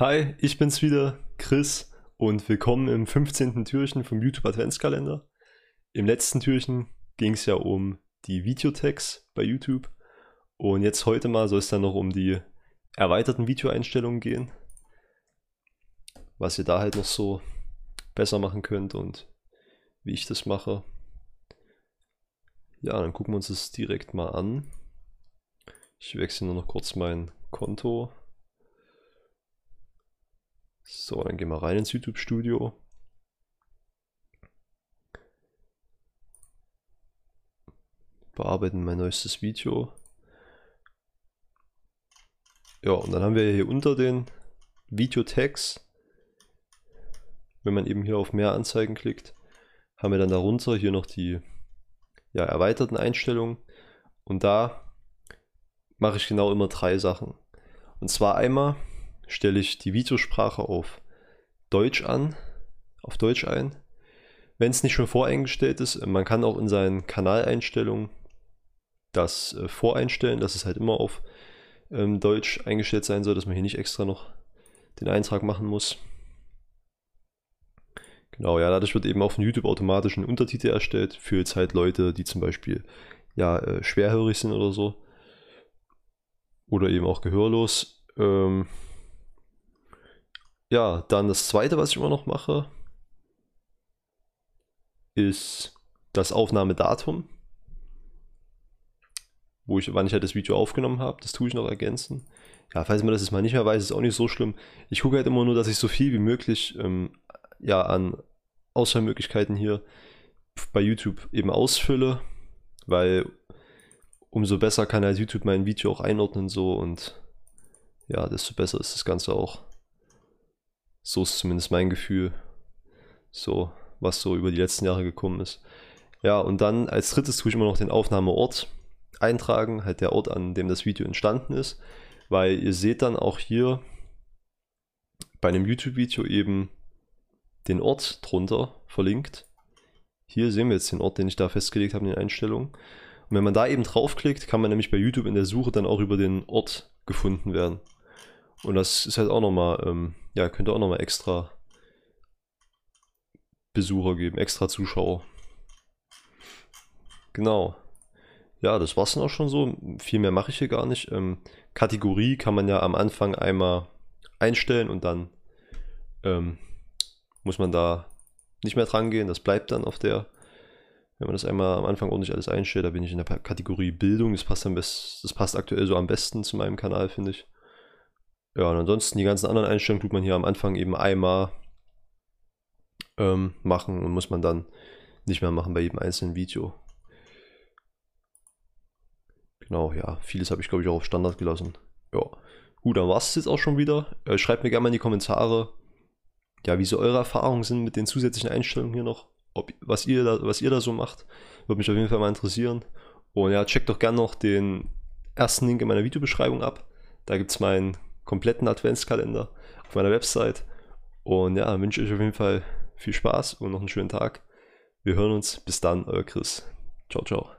Hi, ich bin's wieder, Chris, und willkommen im 15. Türchen vom YouTube Adventskalender. Im letzten Türchen ging es ja um die Videotags bei YouTube und jetzt heute mal soll es dann noch um die erweiterten Videoeinstellungen gehen, was ihr da halt noch so besser machen könnt und wie ich das mache. Ja, dann gucken wir uns das direkt mal an. Ich wechsle nur noch kurz mein Konto so, dann gehen wir rein ins YouTube-Studio. Bearbeiten mein neuestes Video. Ja, und dann haben wir hier unter den Video-Tags, wenn man eben hier auf mehr Anzeigen klickt, haben wir dann darunter hier noch die ja, erweiterten Einstellungen. Und da mache ich genau immer drei Sachen. Und zwar einmal stelle ich die Videosprache auf Deutsch an, auf Deutsch ein. Wenn es nicht schon voreingestellt ist, man kann auch in seinen Kanaleinstellungen das äh, voreinstellen, dass es halt immer auf ähm, Deutsch eingestellt sein soll, dass man hier nicht extra noch den Eintrag machen muss. Genau, ja, dadurch wird eben auf YouTube automatisch ein Untertitel erstellt für jetzt halt Leute, die zum Beispiel ja äh, schwerhörig sind oder so. Oder eben auch gehörlos. Ähm, ja, dann das zweite, was ich immer noch mache, ist das Aufnahmedatum. Wo ich, wann ich halt das Video aufgenommen habe, das tue ich noch ergänzen. Ja, falls man das jetzt mal nicht mehr weiß, ist auch nicht so schlimm. Ich gucke halt immer nur, dass ich so viel wie möglich ähm, ja, an Auswahlmöglichkeiten hier bei YouTube eben ausfülle, weil umso besser kann halt YouTube mein Video auch einordnen so und ja, desto besser ist das Ganze auch. So ist zumindest mein Gefühl. So, was so über die letzten Jahre gekommen ist. Ja, und dann als drittes tue ich immer noch den Aufnahmeort eintragen, halt der Ort, an dem das Video entstanden ist, weil ihr seht dann auch hier bei einem YouTube-Video eben den Ort drunter verlinkt. Hier sehen wir jetzt den Ort, den ich da festgelegt habe in den Einstellungen. Und wenn man da eben draufklickt, kann man nämlich bei YouTube in der Suche dann auch über den Ort gefunden werden. Und das ist halt auch nochmal, ähm, ja, könnte auch nochmal extra Besucher geben, extra Zuschauer. Genau. Ja, das war's dann auch schon so. Viel mehr mache ich hier gar nicht. Ähm, Kategorie kann man ja am Anfang einmal einstellen und dann ähm, muss man da nicht mehr dran gehen. Das bleibt dann auf der, wenn man das einmal am Anfang ordentlich alles einstellt, da bin ich in der Kategorie Bildung. Das passt, am best, das passt aktuell so am besten zu meinem Kanal, finde ich. Ja, und ansonsten die ganzen anderen Einstellungen tut man hier am Anfang eben einmal ähm, machen und muss man dann nicht mehr machen bei jedem einzelnen Video. Genau, ja, vieles habe ich glaube ich auch auf Standard gelassen. Ja, gut, dann war es jetzt auch schon wieder. Äh, schreibt mir gerne mal in die Kommentare, ja, wie so eure Erfahrungen sind mit den zusätzlichen Einstellungen hier noch. Ob, was, ihr da, was ihr da so macht. Würde mich auf jeden Fall mal interessieren. Und ja, checkt doch gerne noch den ersten Link in meiner Videobeschreibung ab. Da gibt es meinen kompletten Adventskalender auf meiner Website. Und ja, wünsche euch auf jeden Fall viel Spaß und noch einen schönen Tag. Wir hören uns. Bis dann, euer Chris. Ciao, ciao.